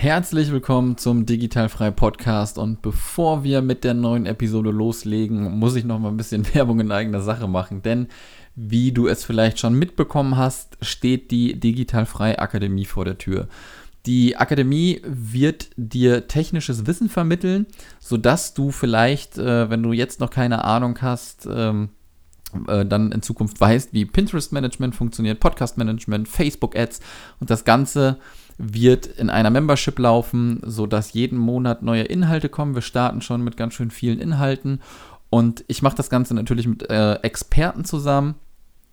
Herzlich willkommen zum Digitalfrei Podcast und bevor wir mit der neuen Episode loslegen, muss ich noch mal ein bisschen Werbung in eigener Sache machen, denn wie du es vielleicht schon mitbekommen hast, steht die Digitalfrei Akademie vor der Tür. Die Akademie wird dir technisches Wissen vermitteln, sodass du vielleicht, äh, wenn du jetzt noch keine Ahnung hast, ähm, äh, dann in Zukunft weißt, wie Pinterest-Management funktioniert, Podcast-Management, Facebook-Ads und das Ganze wird in einer Membership laufen, sodass jeden Monat neue Inhalte kommen. Wir starten schon mit ganz schön vielen Inhalten und ich mache das Ganze natürlich mit äh, Experten zusammen.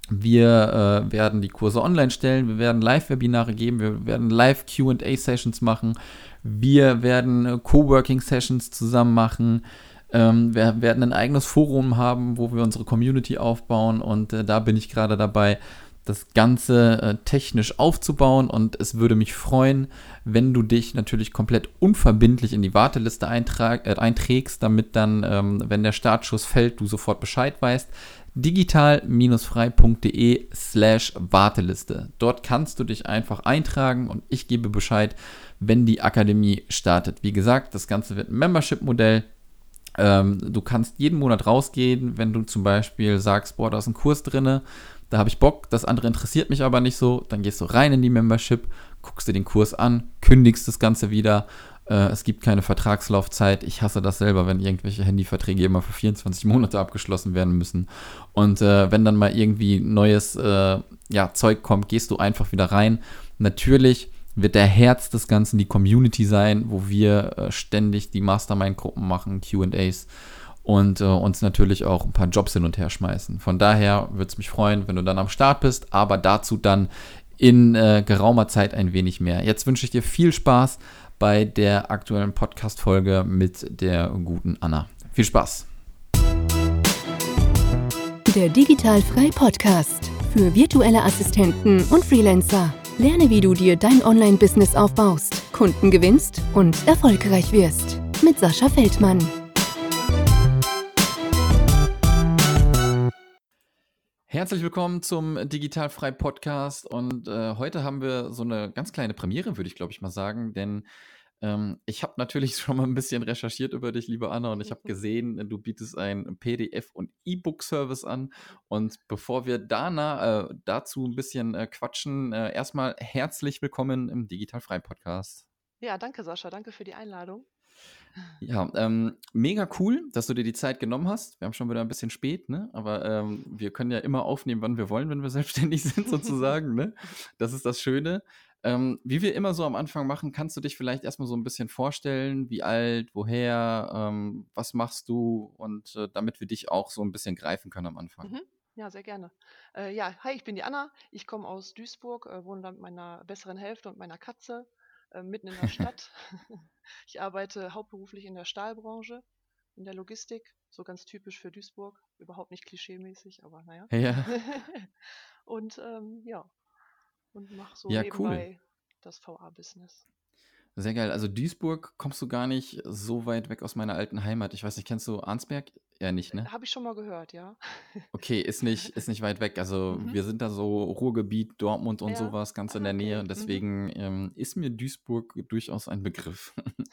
Wir äh, werden die Kurse online stellen, wir werden Live-Webinare geben, wir werden Live-QA-Sessions machen, wir werden äh, Coworking-Sessions zusammen machen. Ähm, wir werden ein eigenes Forum haben, wo wir unsere Community aufbauen und äh, da bin ich gerade dabei, das Ganze äh, technisch aufzubauen und es würde mich freuen, wenn du dich natürlich komplett unverbindlich in die Warteliste eintrag, äh, einträgst, damit dann, ähm, wenn der Startschuss fällt, du sofort Bescheid weißt. digital-frei.de slash Warteliste. Dort kannst du dich einfach eintragen und ich gebe Bescheid, wenn die Akademie startet. Wie gesagt, das Ganze wird ein Membership-Modell. Ähm, du kannst jeden Monat rausgehen, wenn du zum Beispiel sagst, boah, da ist ein Kurs drinne da habe ich Bock, das andere interessiert mich aber nicht so, dann gehst du rein in die Membership, guckst dir den Kurs an, kündigst das Ganze wieder. Äh, es gibt keine Vertragslaufzeit. Ich hasse das selber, wenn irgendwelche Handyverträge immer für 24 Monate abgeschlossen werden müssen. Und äh, wenn dann mal irgendwie neues äh, ja, Zeug kommt, gehst du einfach wieder rein. Natürlich wird der Herz des Ganzen die Community sein, wo wir äh, ständig die Mastermind-Gruppen machen, QAs und äh, uns natürlich auch ein paar Jobs hin und her schmeißen. Von daher würde es mich freuen, wenn du dann am Start bist, aber dazu dann in äh, geraumer Zeit ein wenig mehr. Jetzt wünsche ich dir viel Spaß bei der aktuellen Podcast-Folge mit der guten Anna. Viel Spaß! Der Digitalfrei Podcast für virtuelle Assistenten und Freelancer. Lerne, wie du dir dein Online-Business aufbaust, Kunden gewinnst und erfolgreich wirst. Mit Sascha Feldmann. Herzlich willkommen zum Digitalfrei Podcast und äh, heute haben wir so eine ganz kleine Premiere, würde ich glaube ich mal sagen, denn ähm, ich habe natürlich schon mal ein bisschen recherchiert über dich, liebe Anna, und ich habe gesehen, du bietest einen PDF- und E-Book-Service an. Und bevor wir dana, äh, dazu ein bisschen äh, quatschen, äh, erstmal herzlich willkommen im Digitalfrei Podcast. Ja, danke Sascha, danke für die Einladung. Ja, ähm, mega cool, dass du dir die Zeit genommen hast. Wir haben schon wieder ein bisschen spät, ne? Aber ähm, wir können ja immer aufnehmen, wann wir wollen, wenn wir selbstständig sind, sozusagen, ne? Das ist das Schöne. Ähm, wie wir immer so am Anfang machen, kannst du dich vielleicht erstmal so ein bisschen vorstellen, wie alt, woher, ähm, was machst du und äh, damit wir dich auch so ein bisschen greifen können am Anfang. Mhm. Ja, sehr gerne. Äh, ja, hi, ich bin die Anna. Ich komme aus Duisburg, äh, wohne da mit meiner besseren Hälfte und meiner Katze äh, mitten in der Stadt. ich arbeite hauptberuflich in der Stahlbranche, in der Logistik, so ganz typisch für Duisburg, überhaupt nicht klischeemäßig, aber naja. Ja. und ähm, ja, und mache so Ja, nebenbei cool. das VA-Business. Sehr geil. Also Duisburg kommst du gar nicht so weit weg aus meiner alten Heimat. Ich weiß nicht, kennst du Arnsberg? Ja, nicht, ne? Habe ich schon mal gehört, ja. Okay, ist nicht, ist nicht weit weg. Also Mhm. wir sind da so Ruhrgebiet, Dortmund und Ja. sowas, ganz in Ah, der Nähe. okay. Und Mhm. deswegen ähm, ist mir Duisburg durchaus ein Begriff.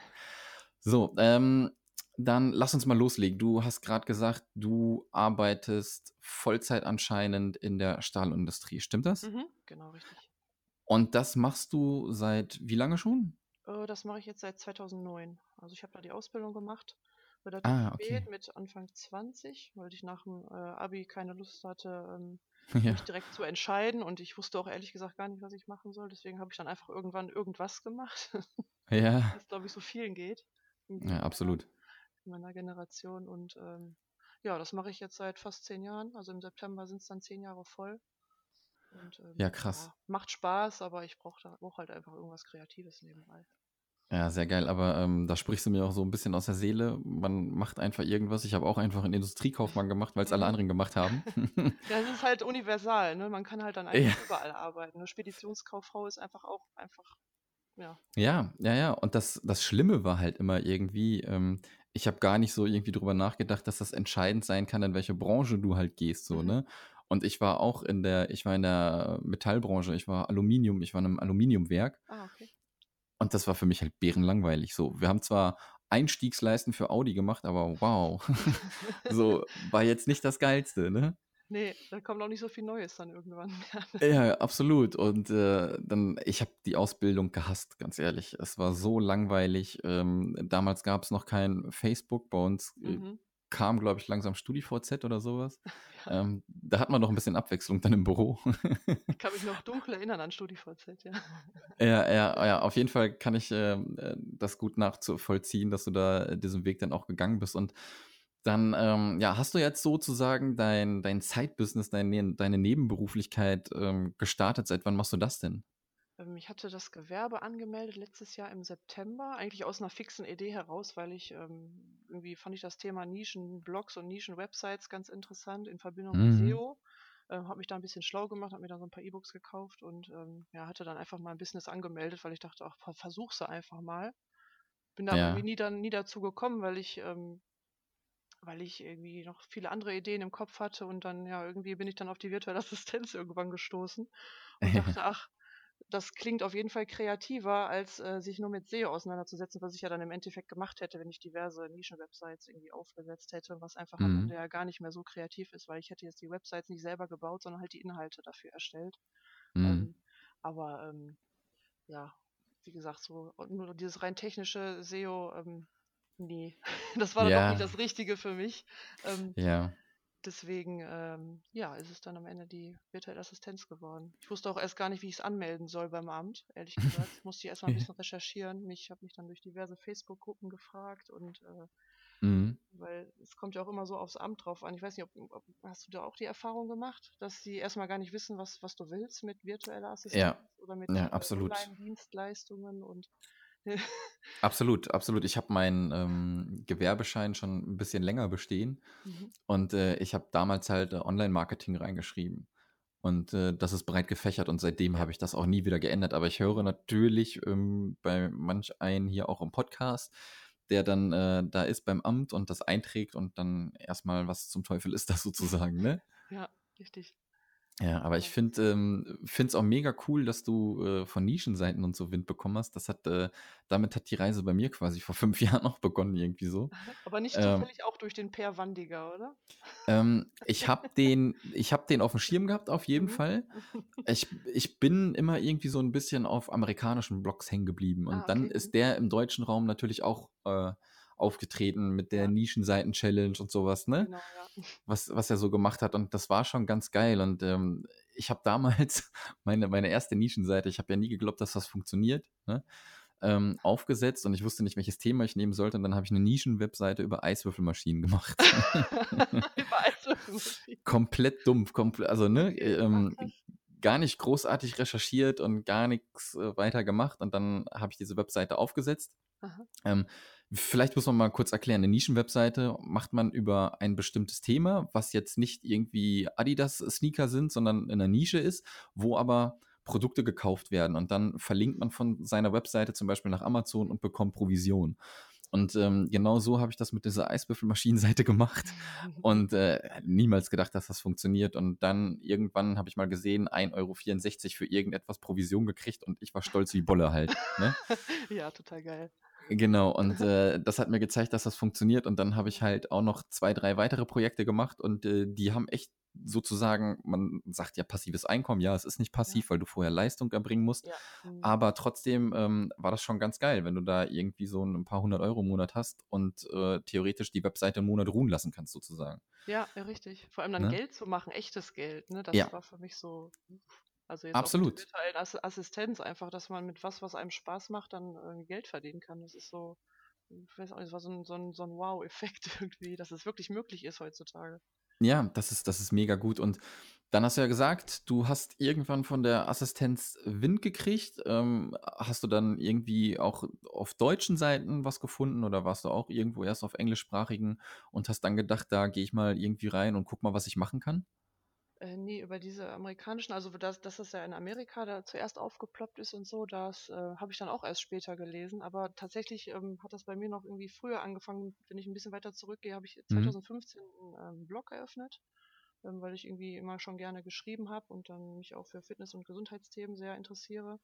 So, ähm, dann lass uns mal loslegen. Du hast gerade gesagt, du arbeitest Vollzeit anscheinend in der Stahlindustrie. Stimmt das? Mhm. Genau, richtig. Und das machst du seit wie lange schon? Äh, das mache ich jetzt seit 2009. Also ich habe da die Ausbildung gemacht, relativ Ah, spät, okay. mit Anfang 20, weil ich nach dem äh, Abi keine Lust hatte, ähm, Ja, mich direkt zu entscheiden und ich wusste auch ehrlich gesagt gar nicht, was ich machen soll. Deswegen habe ich dann einfach irgendwann irgendwas gemacht, ja, es glaube ich so vielen geht ja, absolut. in meiner Generation. Und ähm, ja, das mache ich jetzt seit fast zehn Jahren. Also im September sind es dann zehn Jahre voll. Und ähm, Ja, krass. ja, macht Spaß, aber ich brauche da brauch halt einfach irgendwas Kreatives nebenbei. Ja, sehr geil, aber ähm, da sprichst du mir auch so ein bisschen aus der Seele. Man macht einfach irgendwas. Ich habe auch einfach einen Industriekaufmann gemacht, weil es alle anderen gemacht haben. Ja, es ist halt universal, ne? Man kann halt dann Ja, einfach überall arbeiten. Eine Speditionskauffrau ist einfach auch einfach, ja. ja, ja, ja. Und das, das Schlimme war halt immer irgendwie, ähm, ich habe gar nicht so irgendwie drüber nachgedacht, dass das entscheidend sein kann, in welche Branche du halt gehst, so, Mhm. ne? Und ich war auch in der, ich war in der Metallbranche, ich war Aluminium, ich war in einem Aluminiumwerk. Ah, okay. Und das war für mich halt bärenlangweilig. So, wir haben zwar Einstiegsleisten für Audi gemacht, aber wow. so, war jetzt nicht das Geilste, ne? Nee, da kommt auch nicht so viel Neues dann irgendwann. Ja, absolut. Und äh, dann, ich habe die Ausbildung gehasst, ganz ehrlich. Es war so langweilig. Ähm, damals gab es noch kein Facebook. Bei uns äh, Mhm. Kam, glaube ich, langsam StudiVZ oder sowas. Ja. Ähm, da hat man noch ein bisschen Abwechslung dann im Büro. Ich kann mich noch dunkel erinnern an StudiVZ, ja. Ja, ja, ja, auf jeden Fall kann ich ähm, äh, das gut nachzuvollziehen, dass du da äh, diesen Weg dann auch gegangen bist. Und dann, ähm, ja, hast du jetzt sozusagen dein, dein Side-Business, dein, deine Nebenberuflichkeit ähm, gestartet. Seit wann machst du das denn? Ähm, Ich hatte das Gewerbe angemeldet letztes Jahr im September, eigentlich aus einer fixen Idee heraus, weil ich ähm, irgendwie fand ich das Thema Nischenblogs und Nischenwebsites ganz interessant in Verbindung mit Mhm. SEO. Ähm, habe mich da ein bisschen schlau gemacht, habe mir dann so ein paar E-Books gekauft und ähm, ja, hatte dann einfach mal ein Business angemeldet, weil ich dachte, ach, ver- versuch's einfach mal. Bin da aber irgendwie Ja. nie, dann, nie dazu gekommen, weil ich, ähm, weil ich irgendwie noch viele andere Ideen im Kopf hatte und dann, ja, irgendwie bin ich dann auf die virtuelle Assistenz irgendwann gestoßen und dachte, ach, das klingt auf jeden Fall kreativer, als äh, sich nur mit SEO auseinanderzusetzen, was ich ja dann im Endeffekt gemacht hätte, wenn ich diverse Nischenwebsites irgendwie aufgesetzt hätte, was einfach am Mhm. Ende ja gar nicht mehr so kreativ ist, weil ich hätte jetzt die Websites nicht selber gebaut, sondern halt die Inhalte dafür erstellt. Mhm. Ähm, aber ähm, ja, wie gesagt, so nur dieses rein technische SEO, ähm, nee, das war dann doch nicht Ja, das Richtige für mich. Ähm, ja. Deswegen, ähm, ja, ist es dann am Ende die virtuelle Assistenz geworden. Ich wusste auch erst gar nicht, wie ich es anmelden soll beim Amt, ehrlich gesagt. Musste ich erst mal ein bisschen recherchieren. Ich habe mich dann durch diverse Facebook-Gruppen gefragt und äh, Mhm. weil es kommt ja auch immer so aufs Amt drauf an. Ich weiß nicht, ob, ob hast du da auch die Erfahrung gemacht, dass sie erstmal gar nicht wissen, was, was du willst mit virtueller Assistenz Ja, oder mit ja, äh, absolut. Online-Dienstleistungen und Absolut, absolut. Ich habe meinen ähm, Gewerbeschein schon ein bisschen länger bestehen Mhm. und äh, ich habe damals halt äh, Online-Marketing reingeschrieben. Und äh, das ist breit gefächert und seitdem habe ich das auch nie wieder geändert. Aber ich höre natürlich ähm, bei manch einen hier auch im Podcast, der dann äh, da ist beim Amt und das einträgt und dann erstmal, was zum Teufel ist das sozusagen, ne? Ja, richtig. Ja, aber ich finde ähm, finde es auch mega cool, dass du äh, von Nischenseiten und so Wind bekommen hast. Das hat, äh, damit hat die Reise bei mir quasi vor fünf Jahren auch begonnen, irgendwie so. Aber nicht Ähm, zufällig auch durch den Per Wandiger, oder? ähm, ich habe den, ich hab den auf dem Schirm gehabt, auf jeden Mhm. Fall. Ich, ich bin immer irgendwie so ein bisschen auf amerikanischen Blogs hängen geblieben. Und Ah, dann okay. Mhm. ist der im deutschen Raum natürlich auch äh, aufgetreten mit der Ja, Nischenseiten-Challenge und sowas, ne? genau, ja. was, was er so gemacht hat. Und das war schon ganz geil. Und ähm, ich habe damals meine, meine erste Nischenseite, ich habe ja nie geglaubt, dass das funktioniert, ne? ähm, aufgesetzt und ich wusste nicht, welches Thema ich nehmen sollte. Und dann habe ich eine Nischenwebseite über Eiswürfelmaschinen gemacht. Über Eiswürfelmaschinen. komplett dumpf, komplett, also ne. Ach, ähm, gar nicht großartig recherchiert und gar nichts äh, weiter gemacht. Und dann habe ich diese Webseite aufgesetzt. Ähm, vielleicht muss man mal kurz erklären, eine Nischenwebseite macht man über ein bestimmtes Thema, was jetzt nicht irgendwie Adidas-Sneaker sind, sondern in einer Nische ist, wo aber Produkte gekauft werden. Und dann verlinkt man von seiner Webseite zum Beispiel nach Amazon und bekommt Provision. Und ähm, genau so habe ich das mit dieser Eiswürfelmaschinenseite gemacht und äh, niemals gedacht, dass das funktioniert. Und dann irgendwann habe ich mal gesehen, 1,64 Euro für irgendetwas Provision gekriegt und ich war stolz wie Bolle halt. Ne? ja, total geil. Genau, und äh, das hat mir gezeigt, dass das funktioniert. Und dann habe ich halt auch noch zwei, drei weitere Projekte gemacht und äh, die haben echt sozusagen, man sagt ja passives Einkommen, ja, es ist nicht passiv, weil du vorher Leistung erbringen musst, Ja. Mhm. aber trotzdem ähm, war das schon ganz geil, wenn du da irgendwie so ein paar hundert Euro im Monat hast und äh, theoretisch die Webseite einen Monat ruhen lassen kannst, sozusagen. Ja, ja, richtig. Vor allem dann Ne? Geld zu machen, echtes Geld, ne? Das Ja, war für mich so, also jetzt auch mit absolut. Ass Assistenz einfach, dass man mit was, was einem Spaß macht, dann irgendwie Geld verdienen kann. Das ist so, ich weiß auch nicht, das war so ein, so ein, so ein Wow-Effekt irgendwie, dass es wirklich möglich ist heutzutage. Ja, das ist, das ist mega gut. Und dann hast du ja gesagt, du hast irgendwann von der Assistenz Wind gekriegt. Ähm, hast du dann irgendwie auch auf deutschen Seiten was gefunden oder warst du auch irgendwo erst auf englischsprachigen und hast dann gedacht, da gehe ich mal irgendwie rein und guck mal, was ich machen kann? Äh, nee, über diese amerikanischen, also dass, dass das ja in Amerika da zuerst aufgeploppt ist und so, das äh, habe ich dann auch erst später gelesen. Aber tatsächlich ähm, hat das bei mir noch irgendwie früher angefangen. Wenn ich ein bisschen weiter zurückgehe, habe ich Mhm. 2015 einen ähm, Blog eröffnet, ähm, weil ich irgendwie immer schon gerne geschrieben habe und dann mich auch für Fitness- und Gesundheitsthemen sehr interessiere.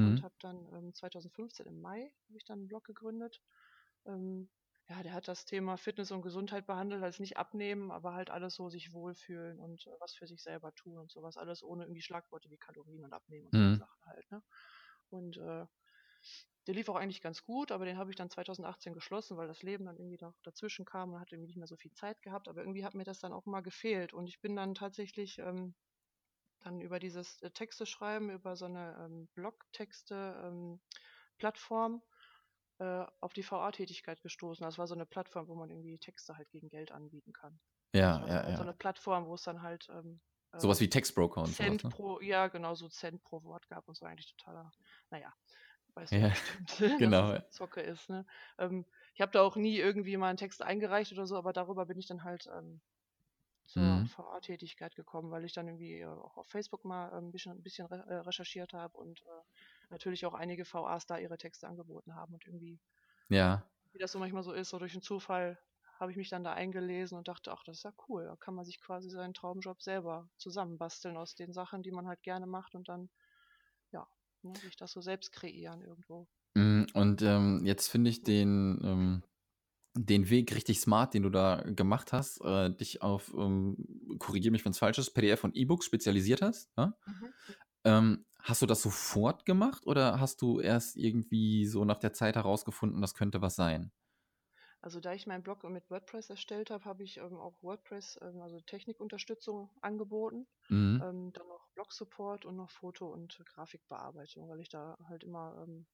und Mhm. habe dann ähm, 2015 im Mai habe ich dann einen Blog gegründet. Ähm, ja, der hat das Thema Fitness und Gesundheit behandelt, als nicht abnehmen, aber halt alles so sich wohlfühlen und äh, was für sich selber tun und sowas. Alles ohne irgendwie Schlagworte wie Kalorien und Abnehmen und so Mhm. Sachen halt, ne? Und äh, der lief auch eigentlich ganz gut, aber den habe ich dann 2018 geschlossen, weil das Leben dann irgendwie noch dazwischen kam und hatte irgendwie nicht mehr so viel Zeit gehabt. Aber irgendwie hat mir das dann auch mal gefehlt. Und ich bin dann tatsächlich ähm, dann über dieses äh, Texte schreiben, über so eine ähm, Blogtexte-Plattform äh, auf die VA-Tätigkeit gestoßen. Das war so eine Plattform, wo man irgendwie Texte halt gegen Geld anbieten kann. Ja, ja, halt so ja. eine Plattform, wo es dann halt ähm, Sowas äh, wie Textbroker und sowas, Cent ne? pro, ja genau, so Cent pro Wort gab und so eigentlich totaler, naja, weißt du Ja, bestimmt, dass genau. das Zocke ist, ne? Ähm, ich habe da auch nie irgendwie mal einen Text eingereicht oder so, aber darüber bin ich dann halt ähm, zur Mhm. VA-Tätigkeit gekommen, weil ich dann irgendwie äh, auch auf Facebook mal ähm, ein bisschen, ein bisschen re äh, recherchiert habe und äh, natürlich auch einige VAs da ihre Texte angeboten haben und irgendwie, Ja. wie das so manchmal so ist, so durch einen Zufall habe ich mich dann da eingelesen und dachte, ach, das ist ja cool, da kann man sich quasi seinen Traumjob selber zusammenbasteln aus den Sachen, die man halt gerne macht und dann, ja, ne, sich das so selbst kreieren irgendwo. Mm, Und ähm, jetzt finde ich den, ähm, den Weg richtig smart, den du da gemacht hast, äh, dich auf, ähm, korrigiere mich, wenn es falsch ist, PDF und E-Books spezialisiert hast. Ja? Mhm. Ähm, hast du das sofort gemacht oder hast du erst irgendwie so nach der Zeit herausgefunden, das könnte was sein? Also da ich meinen Blog mit WordPress erstellt habe, habe ich ähm, auch WordPress, ähm, also Technikunterstützung angeboten. Mhm. Ähm, dann noch Blog-Support und noch Foto- und Grafikbearbeitung, weil ich da halt immer ähm,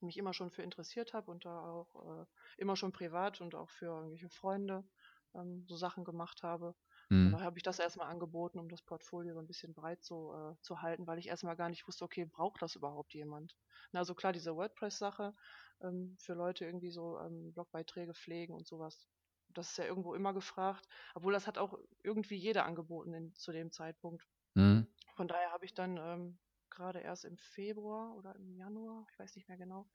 mich immer schon für interessiert habe und da auch äh, immer schon privat und auch für irgendwelche Freunde ähm, so Sachen gemacht habe. Mhm. daher habe ich das erstmal angeboten, um das Portfolio so ein bisschen breit so äh, zu halten, weil ich erstmal gar nicht wusste, okay, braucht das überhaupt jemand? Na, also klar, diese WordPress-Sache ähm, für Leute irgendwie so ähm, Blogbeiträge pflegen und sowas. Das ist ja irgendwo immer gefragt, obwohl das hat auch irgendwie jeder angeboten in, zu dem Zeitpunkt. Mhm. Von daher habe ich dann ähm, gerade erst im Februar oder im Januar, ich weiß nicht mehr genau,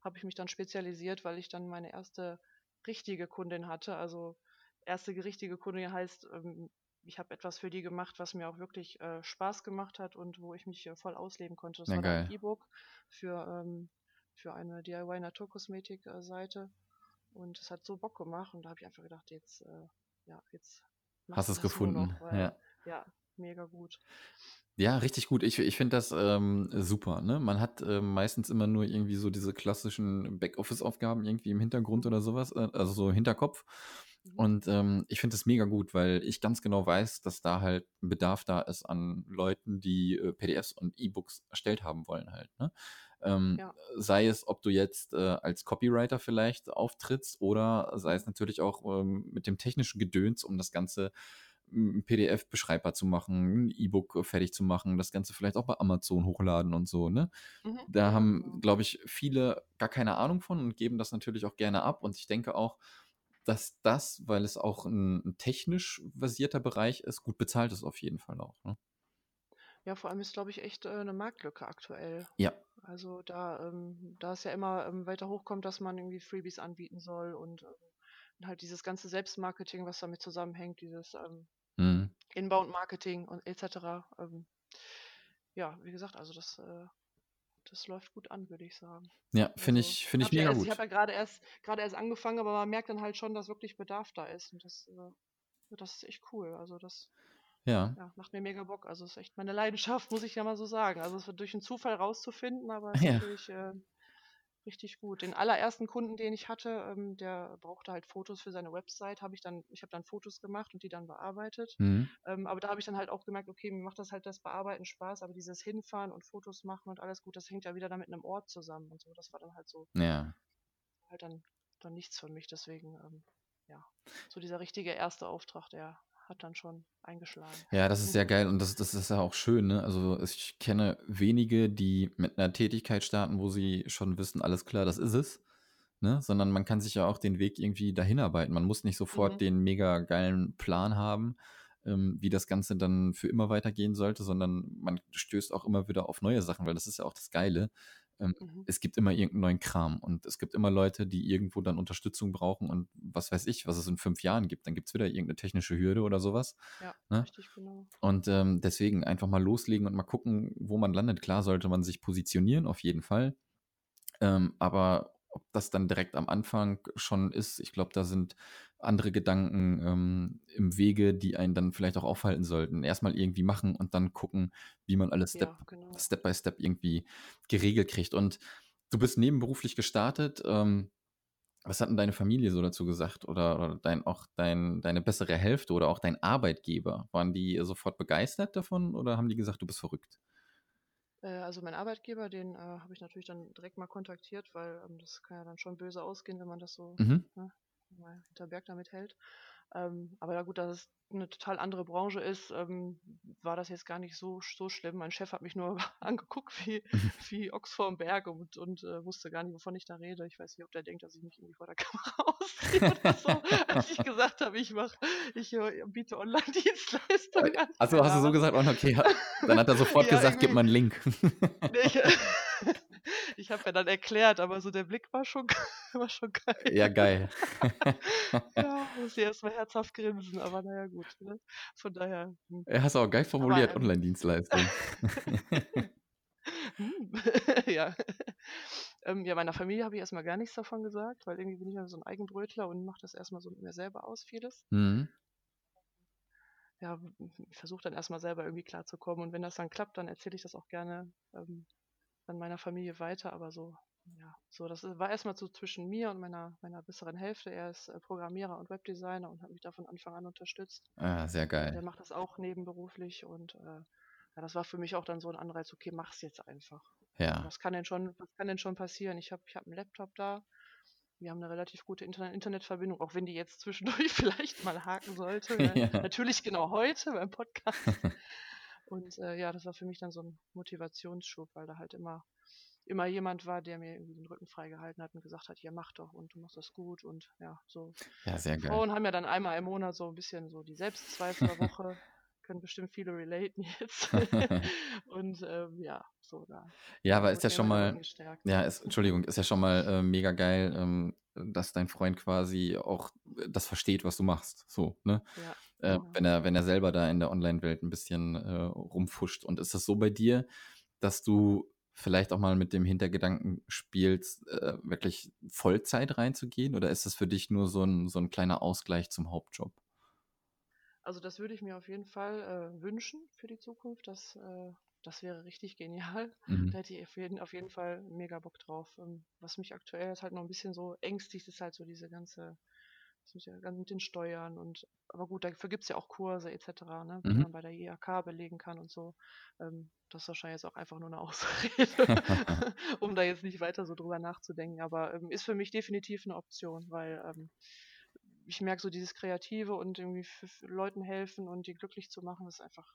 habe ich mich dann spezialisiert, weil ich dann meine erste richtige Kundin hatte. Also erste richtige Kundin heißt, ähm, ich habe etwas für die gemacht, was mir auch wirklich äh, Spaß gemacht hat und wo ich mich äh, voll ausleben konnte. Das Na war ein. E-Book für, ähm, für eine DIY Naturkosmetik-Seite. Und es hat so Bock gemacht und da habe ich einfach gedacht, jetzt, äh, ja, jetzt Hast du es gefunden. noch, weil, Ja. ja, mega gut. Ja, richtig gut. Ich, ich finde das ähm, super. Ne? Man hat ähm, meistens immer nur irgendwie so diese klassischen Backoffice-Aufgaben irgendwie im Hintergrund oder sowas, äh, also so Hinterkopf. Mhm. Und ähm, ich finde das mega gut, weil ich ganz genau weiß, dass da halt ein Bedarf da ist an Leuten, die äh, PDFs und E-Books erstellt haben wollen halt. Ne? Ähm, Ja. sei es, ob du jetzt äh, als Copywriter vielleicht auftrittst oder sei es natürlich auch ähm, mit dem technischen Gedöns, um das Ganze PDF beschreibbar zu machen, ein E-Book fertig zu machen, das Ganze vielleicht auch bei Amazon hochladen und so, ne? Mhm. Da haben, genau. glaube ich, viele gar keine Ahnung von und geben das natürlich auch gerne ab. Und ich denke auch, dass das, weil es auch ein, ein technisch versierter Bereich ist, gut bezahlt ist auf jeden Fall auch. Ne? Ja, vor allem ist, glaube ich, echt äh, eine Marktlücke aktuell. Ja, Also da, ähm, da es ja immer ähm, weiter hochkommt, dass man irgendwie Freebies anbieten soll und ähm, halt dieses ganze Selbstmarketing, was damit zusammenhängt, dieses ähm, mhm. Inbound-Marketing und etc. Ähm, ja, wie gesagt, also das, äh, das läuft gut an, würde ich sagen. ja, finde Also ich, finde ich ja mega erst, ich gut. habe ja gerade erst, gerade erst angefangen, aber man merkt dann halt schon, dass wirklich Bedarf da ist und das, äh, das ist echt cool. Also das Ja, ja, macht mir mega Bock. Also ist echt meine Leidenschaft, muss ich ja mal so sagen. Also es wird durch einen Zufall rauszufinden, aber ist ja, natürlich äh, richtig gut. Den allerersten Kunden, den ich hatte, ähm, der brauchte halt Fotos für seine Website, habe ich dann, ich habe dann Fotos gemacht und die dann bearbeitet. mhm. Ähm, aber da habe ich dann halt auch gemerkt, okay, mir macht das halt das Bearbeiten Spaß, aber dieses Hinfahren und Fotos machen und alles gut, das hängt ja wieder dann mit einem Ort zusammen und so. Das war dann halt so, ja. halt dann, dann nichts für mich. Deswegen, ähm, ja, so dieser richtige erste Auftrag, der hat dann schon eingeschlagen. Ja, das ist sehr geil und das, das ist ja auch schön, ne? Also ich kenne wenige, die mit einer Tätigkeit starten, wo sie schon wissen, alles klar, das ist es. Ne? Sondern man kann sich ja auch den Weg irgendwie dahin arbeiten. Man muss nicht sofort Mhm. den mega geilen Plan haben, ähm, wie das Ganze dann für immer weitergehen sollte, sondern man stößt auch immer wieder auf neue Sachen, weil das ist ja auch das Geile. Ähm, Mhm. es gibt immer irgendeinen neuen Kram und es gibt immer Leute, die irgendwo dann Unterstützung brauchen und was weiß ich, was es in fünf Jahren gibt. Dann gibt es wieder irgendeine technische Hürde oder sowas. Ja, Ne? richtig, genau. Und ähm, deswegen einfach mal loslegen und mal gucken, wo man landet. Klar sollte man sich positionieren, auf jeden Fall. Ähm, aber ob das dann direkt am Anfang schon ist, ich glaube, da sind andere Gedanken ähm, im Wege, die einen dann vielleicht auch aufhalten sollten. Erstmal irgendwie machen und dann gucken, wie man alles Step, Ja, genau. Step by Step irgendwie geregelt kriegt. Und du bist nebenberuflich gestartet. Ähm, was hat denn deine Familie so dazu gesagt? Oder, oder dein, auch dein, deine bessere Hälfte oder auch dein Arbeitgeber? Waren die sofort begeistert davon oder haben die gesagt, du bist verrückt? Äh, also mein Arbeitgeber, den äh, habe ich natürlich dann direkt mal kontaktiert, weil ähm, das kann ja dann schon böse ausgehen, wenn man das so Mhm. ne, mal hinter Berg damit hält. Ähm, aber ja gut, dass es eine total andere Branche ist, ähm, war das jetzt gar nicht so, so schlimm. Mein Chef hat mich nur angeguckt wie, wie Ochs vorm Berg und, und äh, wusste gar nicht, wovon ich da rede. Ich weiß nicht, ob der denkt, dass ich mich irgendwie vor der Kamera ausziehe oder so, als ich gesagt habe, ich mach, ich äh, biete Online-Dienstleistungen an. Also hast du so gesagt, oh, okay, dann hat er sofort Ja, gesagt, gib mal einen Link. Ich ich habe ja dann erklärt, aber so der Blick war schon, war schon geil. ja, geil. Ja, muss ich erstmal herzhaft grinsen, aber naja, gut. Ne? Von daher. hm. Er hast auch geil formuliert, ähm, Online-Dienstleistung. Hm, ja. ähm, ja, meiner Familie habe ich erstmal gar nichts davon gesagt, weil irgendwie bin ich ja so ein Eigenbrötler und mache das erstmal so mit mir selber aus, vieles. Mhm. Ja, ich versuche dann erstmal selber irgendwie klarzukommen und wenn das dann klappt, dann erzähle ich das auch gerne ähm, an meiner Familie weiter, aber so, ja, so, das war erstmal so zwischen mir und meiner, meiner besseren Hälfte. Er ist äh, Programmierer und Webdesigner und hat mich da von Anfang an unterstützt. Ah, sehr Der geil. macht das auch nebenberuflich und äh, ja, das war für mich auch dann so ein Anreiz, okay, mach's jetzt einfach. Ja. Was kann denn schon, was kann denn schon passieren? Ich habe ich hab einen Laptop da. Wir haben eine relativ gute Internet Internetverbindung, auch wenn die jetzt zwischendurch vielleicht mal haken sollte. Ja. Natürlich genau heute beim Podcast. Und äh, ja, das war für mich dann so ein Motivationsschub, weil da halt immer, immer jemand war, der mir irgendwie den Rücken freigehalten hat und gesagt hat, ja, mach doch und du machst das gut und ja, so. Ja, sehr geil. Frauen haben ja dann einmal im Monat so ein bisschen so die Selbstzweiflerwoche. Können bestimmt viele relaten jetzt. und ähm, ja, so da. Ja, aber ist ja schon mal, ja, ist, Entschuldigung, ist ja schon mal äh, mega geil, ähm, dass dein Freund quasi auch das versteht, was du machst. So, ne? Ja, Äh, genau. wenn er, wenn er selber da in der Online-Welt ein bisschen äh, rumfuscht. Und ist das so bei dir, dass du vielleicht auch mal mit dem Hintergedanken spielst, äh, wirklich Vollzeit reinzugehen? Oder ist das für dich nur so ein, so ein kleiner Ausgleich zum Hauptjob? Also das würde ich mir auf jeden Fall äh, wünschen für die Zukunft. Das, äh, das wäre richtig genial. Mhm. Da hätte ich auf jeden, auf jeden Fall mega Bock drauf. Ähm, was mich aktuell jetzt halt noch ein bisschen so ängstigt, ist halt so diese ganze, das mit, den Steuern und aber gut, dafür gibt es ja auch Kurse etc., ne, die Mhm. man bei der IHK belegen kann und so. Ähm, das ist wahrscheinlich jetzt auch einfach nur eine Ausrede, um da jetzt nicht weiter so drüber nachzudenken. Aber ähm, ist für mich definitiv eine Option, weil ähm, ich merke so dieses Kreative und irgendwie für, Leuten helfen und die glücklich zu machen, das ist einfach,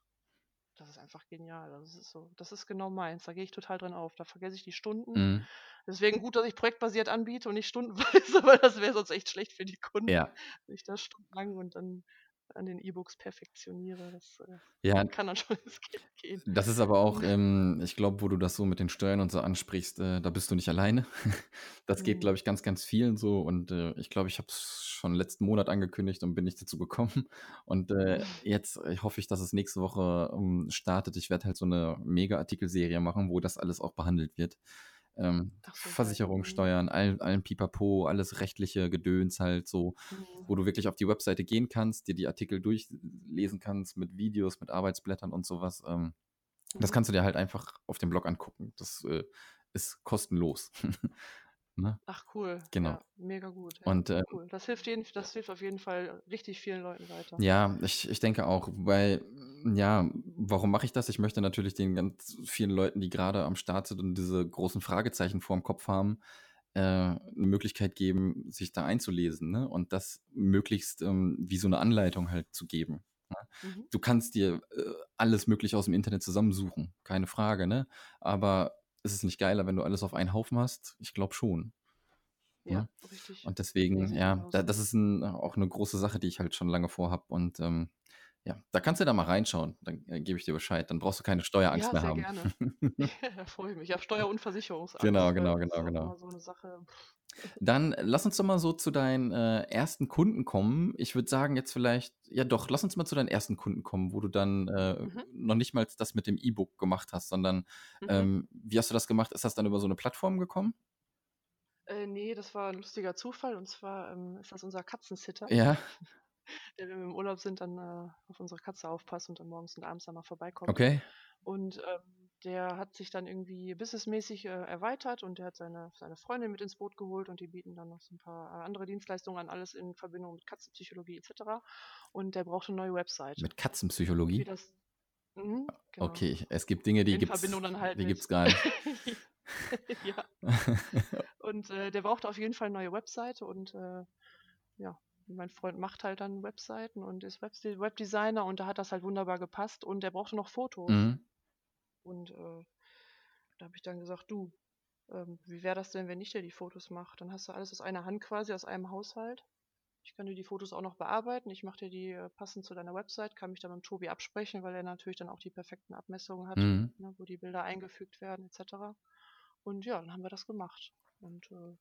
das ist einfach genial. Das ist so, das ist genau meins. Da gehe ich total drin auf. Da vergesse ich die Stunden. Mhm. Deswegen gut, dass ich projektbasiert anbiete und nicht stundenweise, weil das wäre sonst echt schlecht für die Kunden, Ja, wenn ich da stundenlang und dann an den E-Books perfektioniere. Das äh, ja, kann dann schon ins Geld gehen. Das ist aber auch, ähm, ich glaube, wo du das so mit den Steuern und so ansprichst, äh, da bist du nicht alleine. Das geht, Mhm. glaube ich, ganz, ganz vielen so. Und äh, ich glaube, ich habe es schon letzten Monat angekündigt und bin nicht dazu gekommen. Und äh, jetzt äh, hoffe ich, dass es nächste Woche ähm, startet. Ich werde halt so eine Mega-Artikelserie machen, wo das alles auch behandelt wird. Ähm, Ach so, geil. Versicherung, Mhm. Steuern, allen, allen Pipapo, alles rechtliche Gedöns halt so Mhm. wo du wirklich auf die Webseite gehen kannst, dir die Artikel durchlesen kannst mit Videos, mit Arbeitsblättern und sowas. Ähm, das Mhm. kannst du dir halt einfach auf dem Blog angucken. Das äh, ist kostenlos. ne? Ach cool. Genau. Ja, mega gut. Ja, Und äh, cool. Das hilft, jeden, das hilft auf jeden Fall richtig vielen Leuten weiter. ja, ich, ich denke auch, weil, ja, warum mache ich das? Ich möchte natürlich den ganz vielen Leuten, die gerade am Start sind und diese großen Fragezeichen vor dem Kopf haben, äh, eine Möglichkeit geben, sich da einzulesen ne? und das möglichst ähm, wie so eine Anleitung halt zu geben. Mhm. du kannst dir äh, alles Mögliche aus dem Internet zusammensuchen, keine Frage, ne? Aber ist es nicht geiler, wenn du alles auf einen Haufen hast? Ich glaube schon. Ja, ne? richtig. Und deswegen, ja, da, das ist ein, auch eine große Sache, die ich halt schon lange vorhab. Und ähm, Ja, da kannst du da mal reinschauen, dann, äh, gebe ich dir Bescheid. Dann brauchst du keine Steuerangst Ja, mehr sehr haben. gerne. Ja, freue ich mich. Ja, Steuer und Versicherungsangst, Genau, äh, genau, genau, genau. so 'ne Sache. Dann lass uns doch mal so zu deinen, äh, ersten Kunden kommen. Ich würde sagen, jetzt vielleicht ja doch, lass uns mal zu deinen ersten Kunden kommen, wo du dann, äh, Mhm. noch nicht mal das mit dem E-Book gemacht hast, sondern, Mhm. ähm, wie hast du das gemacht? Ist das dann über so 'ne Plattform gekommen? Äh, ne, das war 'n lustiger Zufall und zwar, ähm, ist das unser Katzensitter, Ja. der, wenn wir im Urlaub sind, dann, äh, auf unsere Katze aufpasst und dann morgens und abends dann mal vorbeikommt. Okay. Und, ähm, der hat sich dann irgendwie businessmäßig, äh, erweitert und der hat seine seine Freundin mit ins Boot geholt und die bieten dann noch so 'n paar, äh, andere Dienstleistungen an, alles in Verbindung mit Katzenpsychologie et cetera. Und der brauchte 'ne neue Website. Mit Katzenpsychologie? das mhm, genau. Okay, es gibt Dinge, die In gibt's Verbindung dann halt die mit gibt's gar nicht. ja. Und, äh, der brauchte auf jeden Fall 'ne neue Webseite und, äh, ja, mein Freund macht halt dann Webseiten und ist Webde Webdesigner und da hat das halt wunderbar gepasst und der brauchte noch Fotos. Mhm. Und, äh, da habe ich dann gesagt: „Du, ähm, wie wäre das denn, wenn ich dir die Fotos mache? Dann hast du alles aus einer Hand quasi, aus einem Haushalt. Ich kann dir die Fotos auch noch bearbeiten. Ich mache dir die, äh, passend zu deiner Website, kann mich dann mit Tobi absprechen, weil er natürlich dann auch die perfekten Abmessungen hat, Mhm. ne, wo die Bilder eingefügt werden et cetera.“ Und ja, dann haben wir das gemacht. Und, äh,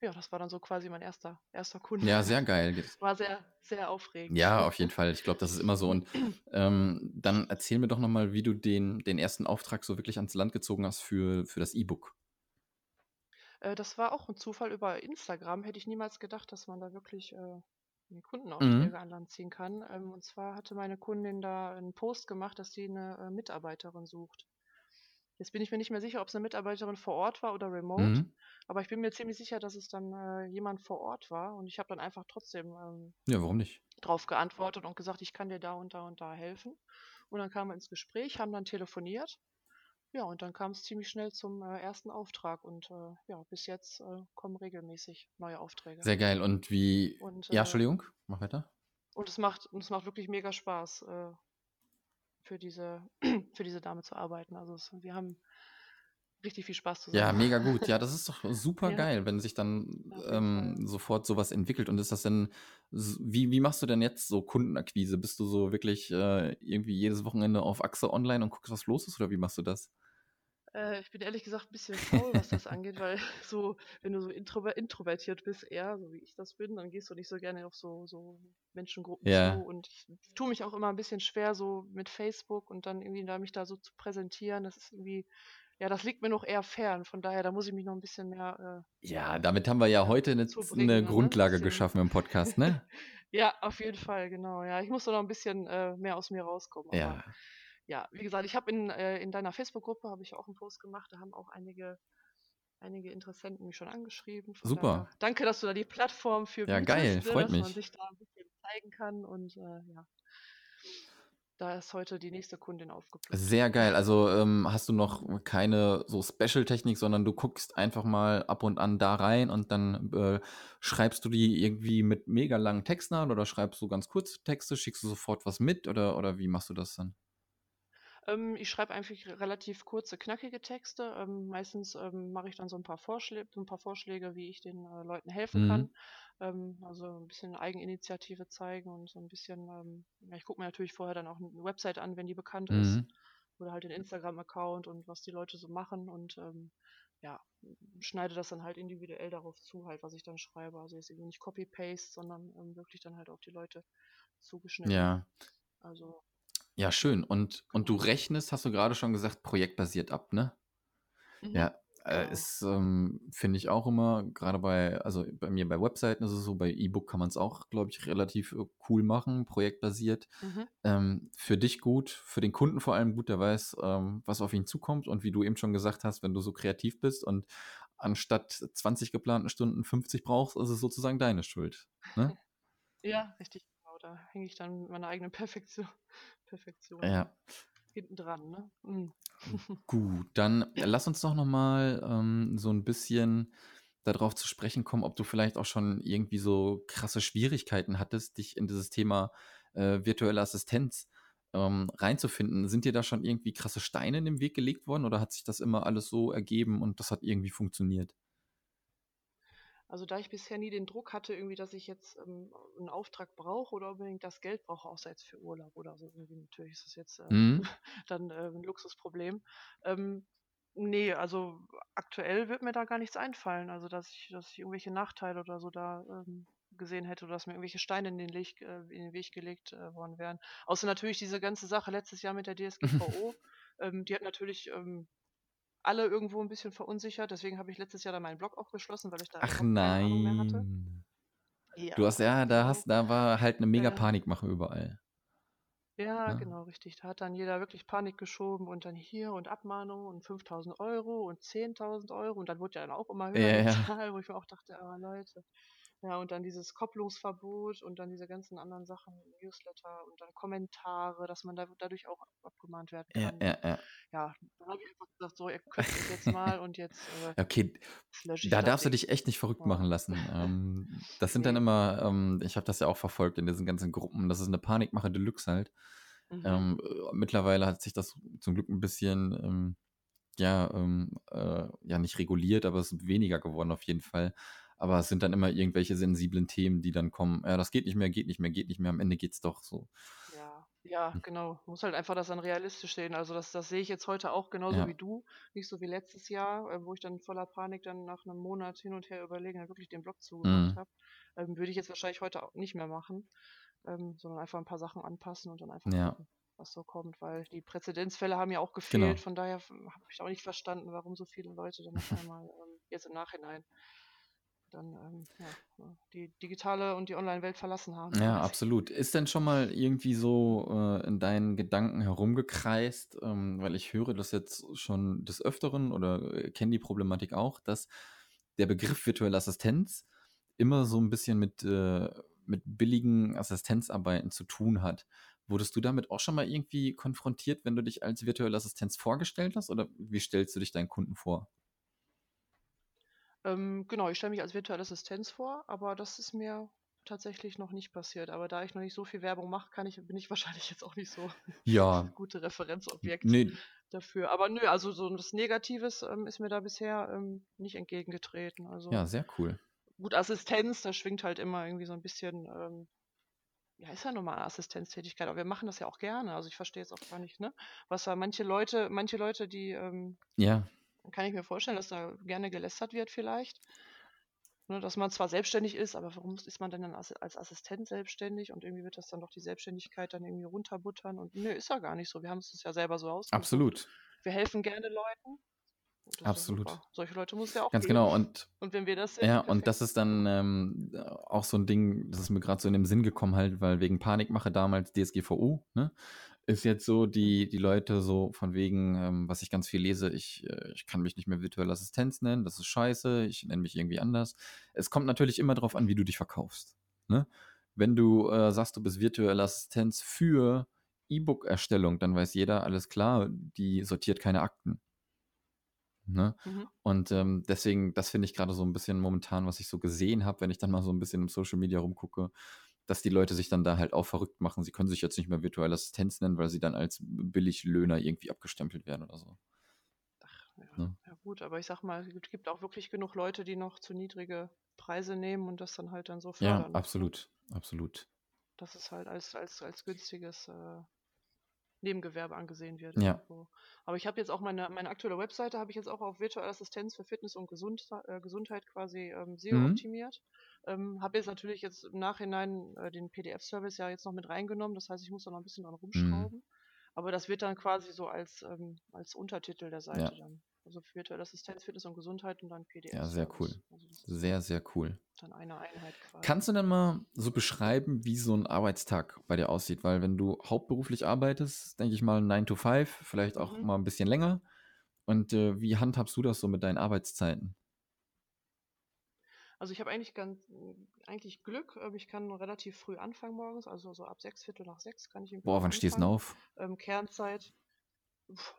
ja, das war dann so quasi mein erster erster Kunde. Ja, sehr geil. Ge War sehr, sehr aufregend. Ja, auf jeden Fall. Ich glaube, das ist immer so. Und, ähm, dann erzähl mir doch noch mal, wie du den den ersten Auftrag so wirklich ans Land gezogen hast für für das E-Book. Äh, das war auch 'n Zufall über Instagram. Hätte ich niemals gedacht, dass man da wirklich, äh, Mhm. Kundenaufträge an Land ziehen kann. Ähm, und zwar hatte meine Kundin da 'n Post gemacht, dass sie 'ne, äh, Mitarbeiterin sucht. Jetzt bin ich mir nicht mehr sicher, ob's 'ne Mitarbeiterin vor Ort war oder remote, Mhm. aber ich bin mir ziemlich sicher, dass es dann, äh, jemand vor Ort war und ich habe dann einfach trotzdem, ähm Ja, warum nicht? drauf geantwortet und gesagt: „Ich kann dir da und da und da helfen.“ Und dann kamen wir ins Gespräch, haben dann telefoniert. Ja, und dann kam's ziemlich schnell zum, äh, ersten Auftrag und, äh, ja, bis jetzt, äh, kommen regelmäßig neue Aufträge. Sehr geil. Und wie Und, ja, äh Entschuldigung, mach weiter. und es macht und es macht wirklich mega Spaß, äh, für diese für diese Dame zu arbeiten. Also, es wir haben richtig viel Spaß zusammen. Ja, mega gut. Ja, das ist doch Ja. supergeil, wenn sich dann, ähm, sofort so was entwickelt. Und ist das denn wie wie machst du denn jetzt so Kundenakquise? Bist du so wirklich, äh, irgendwie jedes Wochenende auf Achse online und guckst, was los ist, oder wie machst du das? Äh, ich bin ehrlich gesagt 'n bisschen faul, was das angeht, weil so wenn du so introver introvertiert bist eher, so wie ich das bin, dann gehst du nicht so gerne auf so so Menschengruppen zu Ja. und ich tue mich auch immer 'n bisschen schwer so mit Facebook und dann irgendwie da mich da so zu präsentieren. Das ist irgendwie ja, das liegt mir noch eher fern. Von daher, da muss ich mich noch 'n bisschen mehr, äh Ja, damit haben wir ja heute 'ne zu z bringen, 'ne ne? Grundlage Bisschen geschaffen im Podcast, ne? Ja, auf jeden Fall, genau. Ja, ich muss da noch 'n bisschen, äh, mehr aus mir rauskommen. Ja. Ja, wie gesagt, ich habe in äh, in deiner Facebook-Gruppe habe ich auch 'n Post gemacht, da haben auch einige einige Interessenten mich schon angeschrieben. Super. daher danke, dass du da die Plattform für Ja, bietest, geil, freut dass man mich. sich da 'n bisschen zeigen kann und, äh, ja. Da ist heute die nächste Kundin aufgeploppt. Sehr geil. Also, ähm, hast du noch keine so Special-Technik, sondern du guckst einfach mal ab und an da rein und dann, äh, schreibst du die irgendwie mit mega langen Texten an oder schreibst du ganz kurze Texte? Schickst du sofort was mit oder oder wie machst du das dann? Ähm, ich schreibe eigentlich relativ kurze, knackige Texte. Ähm, meistens, ähm, mache ich dann so 'n paar Vorschlä so 'n paar Vorschläge, wie ich den, äh, Leuten helfen Mhm. kann. Ähm, also 'n bisschen Eigeninitiative zeigen und so 'n bisschen, ähm ja, ich gucke mir natürlich vorher dann auch 'ne Website an, wenn die bekannt ist Mhm. oder halt den Instagram-Account und was die Leute so machen und, ähm, ja, schneide das dann halt individuell darauf zu halt, was ich dann schreibe. Also jetzt irgendwie nicht Copy Paste, sondern, wirklich dann halt auf die Leute zugeschnitten. Ja. Also Ja, schön. Und und du rechnest, hast du grade schon gesagt, projektbasiert ab, ne? Mhm. Ja, äh, Genau. ist, ähm, finde ich auch immer grade bei also, bei mir bei Webseiten ist es so, bei E-Book kann man's auch, glaube ich, relativ, äh, cool machen, projektbasiert. Mhm. Ähm, für dich gut, für den Kunden vor allem gut, der weiß, ähm, was auf ihn zukommt und wie du eben schon gesagt hast, wenn du so kreativ bist und anstatt 20 geplanten Stunden 50 brauchst, ist es sozusagen deine Schuld, ne? Ja, richtig. Da hänge ich dann mit meiner eigenen Perfektio Perfektion Ja. hinten dran, ne? Mhm. Gut, dann lass uns doch noch mal, ähm, so 'n bisschen da drauf zu sprechen kommen, ob du vielleicht auch schon irgendwie so krasse Schwierigkeiten hattest, dich in dieses Thema, äh, virtuelle Assistenz, ähm, reinzufinden. Sind dir da schon irgendwie krasse Steine in den Weg gelegt worden oder hat sich das immer alles so ergeben und das hat irgendwie funktioniert? Also da ich bisher nie den Druck hatte, irgendwie, dass ich jetzt ähm, einen Auftrag brauche oder unbedingt das Geld brauche, außer jetzt für Urlaub oder so. Irgendwie natürlich ist das jetzt äh, Mhm. dann äh, ein Luxusproblem. Ähm, nee, also aktuell wird mir da gar nichts einfallen. Also dass ich, dass ich irgendwelche Nachteile oder so da ähm, gesehen hätte oder dass mir irgendwelche Steine in den, Leg, äh, in den Weg gelegt äh, worden wären. Außer natürlich diese ganze Sache letztes Jahr mit der DSGVO. ähm, die hat natürlich ähm, alle irgendwo ein bisschen verunsichert. Deswegen habe ich letztes Jahr dann meinen Blog auch geschlossen, weil ich da Ach Ahnung mehr hatte. nein. Ja, Du hast, ja, da genau. hast, da war halt eine mega Äh, Panikmache überall. Ja, Ne? genau, richtig. Da hat dann jeder wirklich Panik geschoben und dann hier und Abmahnung und 5000 Euro und 10.000 Euro und dann wurde ja dann auch immer höher Ja, die ja. Zahl, wo ich mir auch dachte, ah Leute. Ja, und dann dieses Kopplungsverbot und dann diese ganzen anderen Sachen, Newsletter und dann Kommentare, dass man da, dadurch auch ab- abgemahnt werden Ja, kann. ja, Und ja. ja, dann habe ich einfach gesagt, so, ihr könnt mich jetzt mal und jetzt äh, Okay, da das darfst du dich echt nicht verrückt Ja. machen lassen. Ähm, das sind dann Nee. immer, ähm, ich habe das ja auch verfolgt in diesen ganzen Gruppen, das ist eine Panikmache Deluxe halt. Mhm. Ähm, äh, mittlerweile hat sich das zum Glück ein bisschen, ähm, ja, ähm, äh, ja, nicht reguliert, aber es ist weniger geworden auf jeden Fall. Aber es sind dann immer irgendwelche sensiblen Themen, die dann kommen. Ja, das geht nicht mehr, geht nicht mehr, geht nicht mehr. Am Ende geht's doch so. Ja, ja, Hm. genau. Muss halt einfach das dann realistisch sehen. Also das, das sehe ich jetzt heute auch genauso Ja, wie du. Nicht so wie letztes Jahr, äh, wo ich dann voller Panik dann nach einem Monat hin und her überlegen, dann wirklich den Blog zugemacht mhm. habe. Ähm, würde ich jetzt wahrscheinlich heute auch nicht mehr machen, ähm, sondern einfach ein paar Sachen anpassen und dann einfach Ja, gucken, was so kommt. Weil die Präzedenzfälle haben ja auch genau. gefehlt. Von daher habe ich auch nicht verstanden, warum so viele Leute dann auf einmal ähm, jetzt im Nachhinein dann ähm, ja, die digitale und die Online-Welt verlassen haben Ja, absolut. Ist denn schon mal irgendwie so äh, in deinen Gedanken herumgekreist, ähm, weil ich höre das jetzt schon des Öfteren oder äh, kenne die Problematik auch, dass der Begriff virtuelle Assistenz immer so ein bisschen mit, äh, mit billigen Assistenzarbeiten zu tun hat. Wurdest du damit auch schon mal irgendwie konfrontiert, wenn du dich als virtuelle Assistenz vorgestellt hast? Oder wie stellst du dich deinen Kunden vor? Ähm, genau, ich stelle mich als virtuelle Assistenz vor, aber das ist mir tatsächlich noch nicht passiert. Aber da ich noch nicht so viel Werbung mache, kann ich, bin ich wahrscheinlich jetzt auch nicht so Ja, gute Referenzobjekt nee, dafür. Aber nö, also so das Negatives ähm, ist mir da bisher ähm, nicht entgegengetreten. Also ja, sehr cool. gut, Assistenz, da schwingt halt immer irgendwie so ein bisschen, ähm, ja, ist ja nun mal eine Assistenztätigkeit, aber wir machen das ja auch gerne. Also ich verstehe jetzt auch gar nicht, ne? Was da manche Leute, manche Leute, die, ähm, Ja, kann ich mir vorstellen, dass da gerne gelästert wird vielleicht. Ne, dass man zwar selbstständig ist, aber warum ist man denn dann als, als Assistent selbstständig und irgendwie wird das dann doch die Selbstständigkeit dann irgendwie runterbuttern und nö, ist ja gar nicht so. Wir haben es uns ja selber so ausgesucht. absolut. Wir helfen gerne Leuten. Absolut. Solche Leute muss ja auch Ganz geben. genau. Und Und wenn wir das sind, Ja, und das ist dann ähm, auch so ein Ding, das ist mir gerade so in den Sinn gekommen, halt, weil wegen Panikmache damals DSGVO, ne? Ist jetzt so, die, die Leute so von wegen, ähm, was ich ganz viel lese, ich, äh, ich kann mich nicht mehr virtuelle Assistenz nennen, das ist scheiße, ich nenne mich irgendwie anders. Es kommt natürlich immer darauf an, wie du dich verkaufst. Ne? Wenn du äh, sagst, du bist virtuelle Assistenz für E-Book-Erstellung, dann weiß jeder, alles klar, die sortiert keine Akten. Ne? Mhm. Und ähm, deswegen, das finde ich gerade so ein bisschen momentan, was ich so gesehen habe, wenn ich dann mal so ein bisschen im Social Media rumgucke, dass die Leute sich dann da halt auch verrückt machen. Sie können sich jetzt nicht mehr virtuelle Assistenz nennen, weil sie dann als Billiglöhner irgendwie abgestempelt werden oder so. Ach, ja. Ne? ja gut, aber ich sag mal, es gibt- auch wirklich genug Leute, die noch zu niedrige Preise nehmen und das dann halt dann so Ja, fördern. Ne? absolut, absolut. Dass es halt als, als, als günstiges äh, Nebengewerbe angesehen wird. Ja. irgendwo. Aber ich habe jetzt auch meine, meine aktuelle Webseite, habe ich jetzt auch auf virtuelle Assistenz für Fitness und Gesund, äh, Gesundheit quasi ähm, SEO Mhm. optimiert. Ähm, habe jetzt natürlich jetzt im Nachhinein äh, den PDF-Service ja jetzt noch mit reingenommen. Das heißt, ich muss da noch ein bisschen dran Mhm. rumschrauben. Aber das wird dann quasi so als, ähm, als Untertitel der Seite Ja. dann. Also virtuelle Assistenz, Fitness und Gesundheit und dann PDF. Ja, sehr cool. Also Sehr, sehr cool. dann eine Einheit quasi. Kannst du denn mal so beschreiben, wie so ein Arbeitstag bei dir aussieht? Weil wenn du hauptberuflich arbeitest, denke ich mal 9 to 5, vielleicht auch Mhm. mal ein bisschen länger. Und äh, wie handhabst du das so mit deinen Arbeitszeiten? Also ich habe eigentlich ganz eigentlich Glück. ähm, Ich kann relativ früh anfangen morgens, also so ab sechs, Viertel nach sechs kann ich irgendwie Boah, wann stehst du denn auf? Ähm, Kernzeit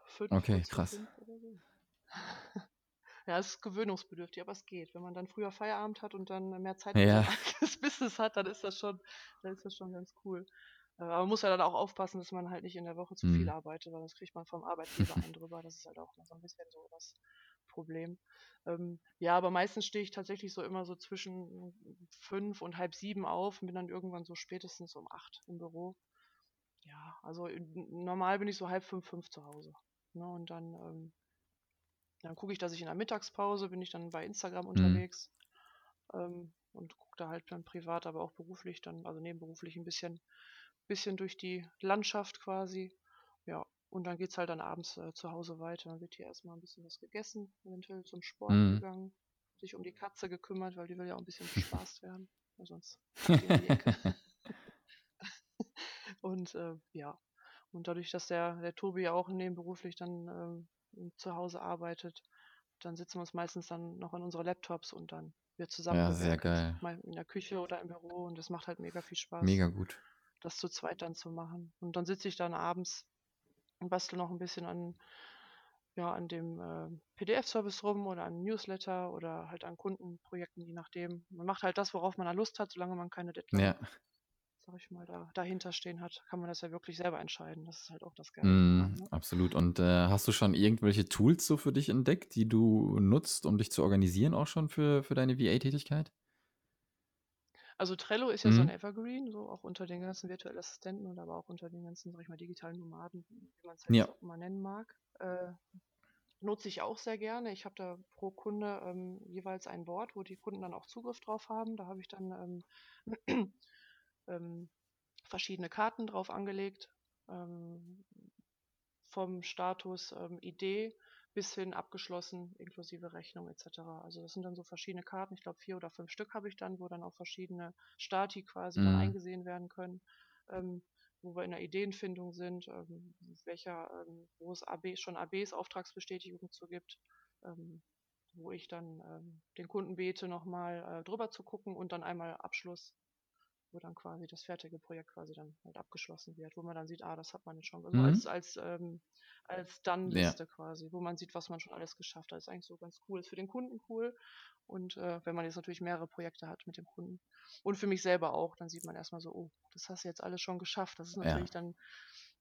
fünf, Okay, krass. so. Ja, es ist gewöhnungsbedürftig, aber es geht. Wenn man dann früher Feierabend hat und dann mehr Zeit für Ja. sein eigenes Business hat, dann ist das schon, dann ist das schon ganz cool. Äh, Aber man muss ja dann auch aufpassen, dass man halt nicht in der Woche zu viel Mhm. arbeitet, weil das kriegt man vom Arbeitgeber einen drüber. Das ist halt auch so ein bisschen so das Problem. Ähm, ja, aber meistens stehe ich tatsächlich so immer so zwischen fünf und halb sieben auf und bin dann irgendwann so spätestens um acht im Büro. Ja, also normal bin ich so halb fünf, fünf zu Hause. Ne? Und dann, ähm, dann gucke ich, dass ich in der Mittagspause bin ich dann bei Instagram Mhm. unterwegs ähm, und gucke da halt dann privat, aber auch beruflich dann, also nebenberuflich ein bisschen, bisschen durch die Landschaft quasi. Ja, und dann geht's halt dann abends äh, zu Hause weiter. Dann wird hier erstmal ein bisschen was gegessen, eventuell zum Sport Mhm. gegangen, sich um die Katze gekümmert, weil die will ja auch ein bisschen bespaßt werden. Weil sonst. Und äh, ja, und dadurch, dass der, der Tobi ja auch nebenberuflich dann ähm, zu Hause arbeitet, dann sitzen wir uns meistens dann noch an unsere Laptops und dann wird zusammen Ja, sehr geil. Mal in der Küche oder im Büro und das macht halt mega viel Spaß, Mega gut. das zu zweit dann zu machen. Und dann sitze ich dann abends und bastel noch ein bisschen an, ja, an dem äh, PDF-Service rum oder an Newsletter oder halt an Kundenprojekten, je nachdem. Man macht halt das, worauf man da Lust hat, solange man keine Deadline, Ja. sag ich mal, da, dahinter stehen hat, kann man das ja wirklich selber entscheiden. Das ist halt auch das Geile Mm, ne? absolut. Und äh, hast du schon irgendwelche Tools so für dich entdeckt, die du nutzt, um dich zu organisieren, auch schon für, für deine VA-Tätigkeit? Also Trello ist ja so ein Mhm. Evergreen, so auch unter den ganzen virtuellen Assistenten und aber auch unter den ganzen, sag ich mal, digitalen Nomaden, wie man es halt Ja. auch immer nennen mag. Äh, nutze ich auch sehr gerne. Ich habe da pro Kunde ähm, jeweils ein Board, wo die Kunden dann auch Zugriff drauf haben. Da habe ich dann ähm, ähm, verschiedene Karten drauf angelegt, ähm, vom Status ähm, Idee bis hin abgeschlossen, inklusive Rechnung etc. Also das sind dann so verschiedene Karten, ich glaube vier oder fünf Stück habe ich dann, wo dann auch verschiedene Stati quasi dann Mhm. eingesehen werden können, ähm, wo wir in der Ideenfindung sind, ähm, welcher, ähm, wo es AB, schon ABs, Auftragsbestätigungen zu gibt, ähm, wo ich dann ähm, den Kunden bete, nochmal äh, drüber zu gucken und dann einmal Abschluss, wo dann quasi das fertige Projekt quasi dann halt abgeschlossen wird, wo man dann sieht, ah, das hat man jetzt schon, also Mhm. als, als, ähm, als Ja. Dann-Liste quasi, wo man sieht, was man schon alles geschafft hat. Das ist eigentlich so ganz cool. Ist für den Kunden cool. Und äh, wenn man jetzt natürlich mehrere Projekte hat mit dem Kunden. Und für mich selber auch, dann sieht man erstmal so, oh, das hast du jetzt alles schon geschafft. Das ist Ja. natürlich dann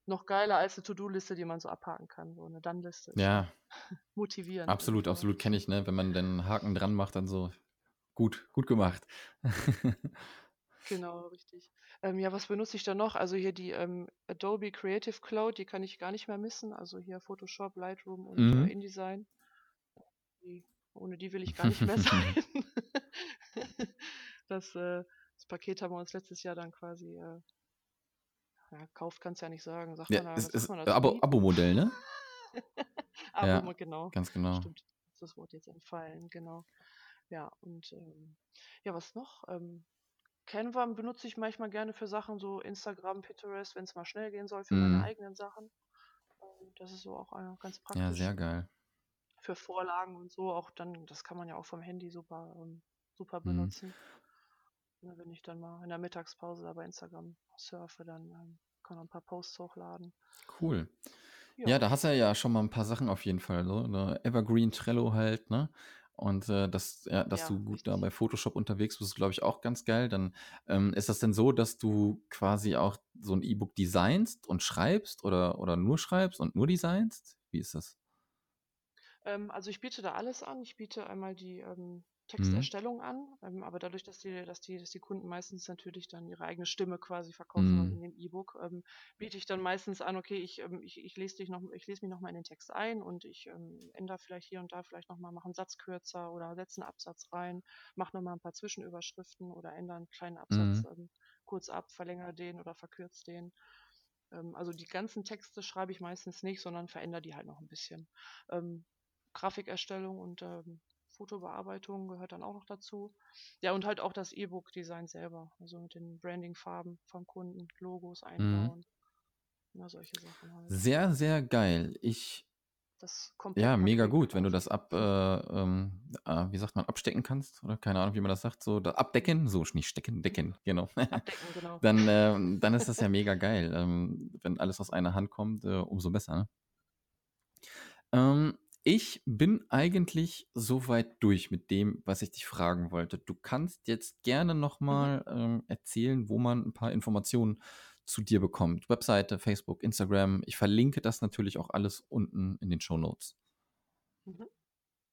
noch geiler als eine To-Do-Liste, die man so abhaken kann. So eine Dann-Liste Ja, motivierend absolut, irgendwie absolut kenne ich, ne? Wenn man den Haken dran macht, dann so, gut, gut gemacht. Genau, richtig. Ähm, ja, was benutze ich da noch? Also hier die ähm, Adobe Creative Cloud, die kann ich gar nicht mehr missen. Also hier Photoshop, Lightroom und äh, Mhm. InDesign. Die, ohne die will ich gar nicht mehr sein. Das, äh, das Paket haben wir uns letztes Jahr dann quasi, äh, ja, kauft kannst ja nicht sagen. Sagt Ja, man da, es was ist man dazu? Abo? Abo-Modell, ne? Ja, Abo, genau. ganz genau. Stimmt. Ist das Wort jetzt entfallen, genau. Ja, und ähm, ja, was noch? Ähm, Canva benutze ich manchmal gerne für Sachen, so Instagram, Pinterest, wenn es mal schnell gehen soll, für meine Mhm. eigenen Sachen. Ähm, Das ist so auch äh, ganz Ja, praktisch sehr geil. für Vorlagen und so. Auch dann, das kann man ja auch vom Handy super, ähm, super Mhm. benutzen. Ne, wenn ich dann mal in der Mittagspause da bei Instagram surfe, dann ähm, kann man ein paar Posts hochladen. Cool. Ja, Ja, da hast du ja schon mal ein paar Sachen auf jeden Fall, so, ne? Evergreen Trello halt, ne? Und äh, das, ja, dass ja, du gut da richtig. bei Photoshop unterwegs bist, ist, glaube ich, auch ganz geil. Dann ähm, ist das denn so, dass du quasi auch so ein E-Book designst und schreibst oder, oder nur schreibst und nur designst? Wie ist das? Ähm, also ich biete da alles an. Ich biete einmal die ähm. Texterstellung an, ähm, aber dadurch, dass die, dass die, dass die Kunden meistens natürlich dann ihre eigene Stimme quasi verkaufen wollen in Mhm. dem E-Book, ähm, biete ich dann meistens an, okay, ich, ähm, ich, ich lese dich noch, ich lese mich nochmal in den Text ein und ich ähm, ändere vielleicht hier und da vielleicht nochmal, mache einen Satz kürzer oder setze einen Absatz rein, mache nochmal ein paar Zwischenüberschriften oder ändere einen kleinen Absatz Mhm. ähm, kurz ab, verlängere den oder verkürze den. Ähm, also die ganzen Texte schreibe ich meistens nicht, sondern verändere die halt noch ein bisschen. Ähm, Grafikerstellung und ähm, Fotobearbeitung gehört dann auch noch dazu. Ja, und halt auch das E-Book-Design selber, also mit den Branding-Farben vom Kunden, Logos Mhm. einbauen, na, solche Sachen halt. Sehr, sehr geil. Ich, Das ja, Komplettpaket mega gut, wenn du das ab, äh, äh, wie sagt man, abstecken kannst, oder keine Ahnung, wie man das sagt, so da, abdecken, so nicht stecken, Mhm. decken, genau. Abdecken, genau. Dann, ähm, dann ist das ja mega geil. Ähm, wenn alles aus einer Hand kommt, äh, umso besser. Ne? Ähm, ich bin eigentlich soweit durch mit dem, was ich dich fragen wollte. Du kannst jetzt gerne Mhm. nochmal ähm, erzählen, wo man ein paar Informationen zu dir bekommt. Webseite, Facebook, Instagram. Ich verlinke das natürlich auch alles unten in den Show Notes. Mhm.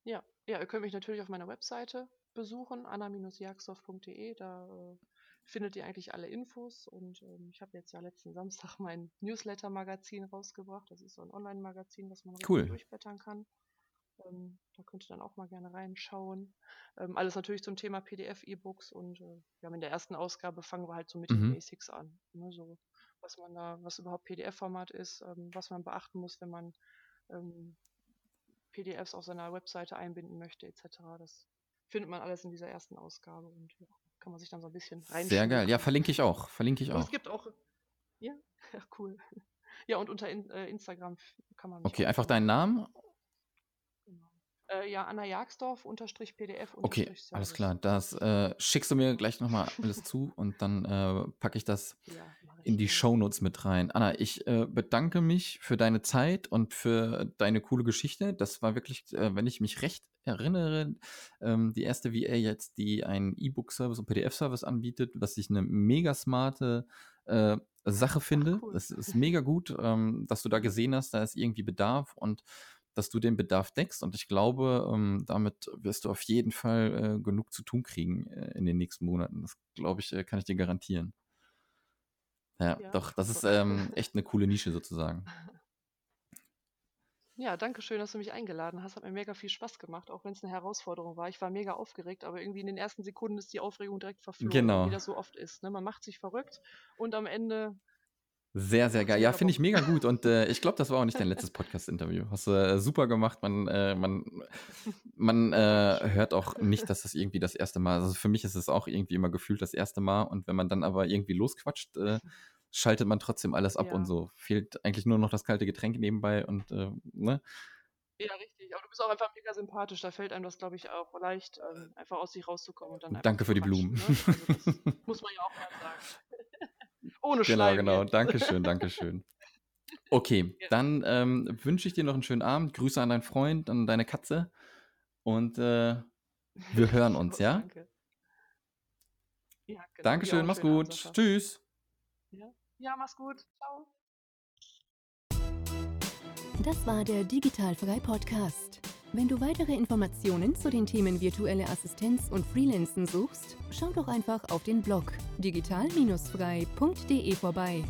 Ja, ja, ihr könnt mich natürlich auf meiner Webseite besuchen, anna-jagsdorf.de. Da äh, findet ihr eigentlich alle Infos. Und ähm, ich habe jetzt ja letzten Samstag mein Newsletter-Magazin rausgebracht. Das ist so ein Online-Magazin, was man Cool. durchblättern kann. Ähm, da könnt ihr dann auch mal gerne reinschauen. Ähm, alles natürlich zum Thema PDF, E-Books und äh, wir haben in der ersten Ausgabe fangen wir halt so mit den Mhm. Basics an. Ne, so was man da, was überhaupt PDF-Format ist, ähm, was man beachten muss, wenn man ähm, PDFs auf seiner Webseite einbinden möchte, etc. Das findet man alles in dieser ersten Ausgabe und ja, kann man sich dann so ein bisschen rein. Sehr geil. Ja, verlinke ich auch. Verlinke ich Und es gibt auch, ja, ja cool. Ja, und unter in, äh, Instagram kann man Okay, einfach deinen Namen. Genau. Äh, ja, Anna Jagsdorf, unterstrich PDF, Okay, alles klar. Das äh, schickst du mir gleich nochmal alles zu und dann äh, packe ich das Ja, ich in die. Shownotes mit rein. Anna, ich äh, bedanke mich für deine Zeit und für deine coole Geschichte. Das war wirklich, äh, wenn ich mich recht erinnere, ähm, die erste VA jetzt, die einen E-Book-Service und PDF-Service anbietet, was ich eine mega smarte äh, Sache finde. cool. Es ist mega gut, ähm, dass du da gesehen hast, da ist irgendwie Bedarf und dass du den Bedarf deckst. Und ich glaube, ähm, damit wirst du auf jeden Fall äh, genug zu tun kriegen äh, in den nächsten Monaten. Das glaube ich, äh, kann ich dir garantieren. Ja, Ja, doch, das ist ähm, echt eine coole Nische sozusagen. Ja, danke schön, dass du mich eingeladen hast. Hat mir mega viel Spaß gemacht, auch wenn es eine Herausforderung war. Ich war mega aufgeregt, aber irgendwie in den ersten Sekunden ist die Aufregung direkt verflogen, Genau. wie das so oft ist. Ne? Man macht sich verrückt und am Ende Sehr, sehr geil. Ja, mega finde ich Bock. mega gut. Und äh, ich glaube, das war auch nicht dein letztes Podcast-Interview. Hast du äh, super gemacht. Man, äh, man, man äh, Dankeschön. hört auch nicht, dass das irgendwie das erste Mal. Also für mich ist es auch irgendwie immer gefühlt das erste Mal. Und wenn man dann aber irgendwie losquatscht, äh, schaltet man trotzdem alles ab Ja. und so. Fehlt eigentlich nur noch das kalte Getränk nebenbei und äh, ne? Ja, richtig. Aber du bist auch einfach mega sympathisch. Da fällt einem das, glaube ich, auch leicht, ähm, einfach aus sich rauszukommen und dann Danke für die Blumen. Ne? Also muss man ja auch mal sagen. Ohne Genau, genau. jetzt. Dankeschön, Dankeschön. Okay, Ja. dann ähm, wünsche ich dir noch einen schönen Abend. Grüße an deinen Freund, an deine Katze. Und äh, wir hören uns, ja? Danke. Ja, genau. Dankeschön, mach's Abend, gut. Sascha. Tschüss. Ja. mach's gut. Ciao. Das war der Digitalfrei Podcast. Wenn du weitere Informationen zu den Themen virtuelle Assistenz und Freelancen suchst, schau doch einfach auf den Blog digital-frei.de vorbei.